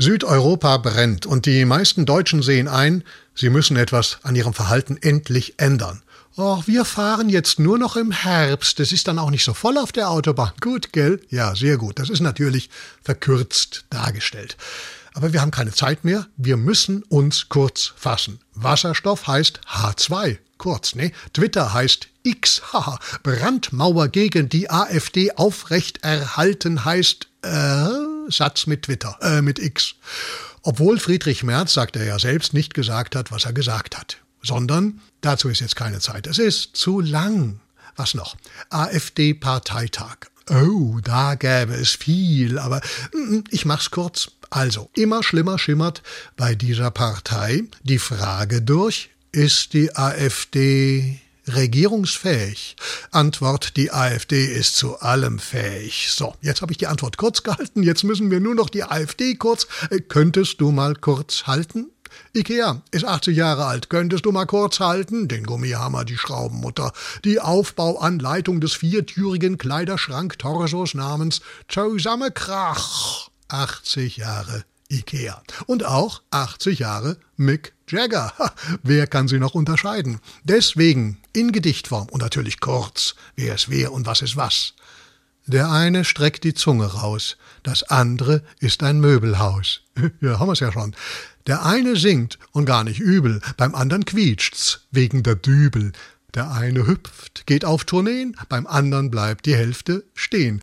Südeuropa brennt und die meisten Deutschen sehen ein, sie müssen etwas an ihrem Verhalten endlich ändern. Och, wir fahren jetzt nur noch im Herbst. Es ist dann auch nicht so voll auf der Autobahn. Gut, gell? Ja, sehr gut. Das ist natürlich verkürzt dargestellt. Aber wir haben keine Zeit mehr. Wir müssen uns kurz fassen. Wasserstoff heißt H2. Kurz, ne? Twitter heißt X. Brandmauer gegen die AfD aufrechterhalten heißt, äh, Satz mit Twitter, äh, mit X. Obwohl Friedrich Merz, sagt er ja selbst, nicht gesagt hat, was er gesagt hat. Sondern, dazu ist jetzt keine Zeit. Es ist zu lang. Was noch? AfD-Parteitag. Oh, da gäbe es viel, aber mm, ich mach's kurz. Also, immer schlimmer schimmert bei dieser Partei die Frage durch, ist die AfD regierungsfähig? Antwort, die AfD ist zu allem fähig. So, jetzt habe ich die Antwort kurz gehalten, jetzt müssen wir nur noch die AfD kurz. Äh, könntest du mal kurz halten? Ikea ist 80 Jahre alt. Könntest du mal kurz halten? Den Gummihammer, die Schraubenmutter. Die Aufbauanleitung des viertürigen Kleiderschrank-Torsos namens Zusammenkrach. 80 Jahre Ikea. Und auch 80 Jahre Mick Jagger. Ha, wer kann sie noch unterscheiden? Deswegen in Gedichtform und natürlich kurz. Wer ist wer und was ist was. Der eine streckt die Zunge raus, das andere ist ein Möbelhaus. Ja, haben wir's ja schon. Der eine singt und gar nicht übel, beim anderen quietscht's wegen der Dübel. Der eine hüpft, geht auf Tourneen, beim anderen bleibt die Hälfte stehen.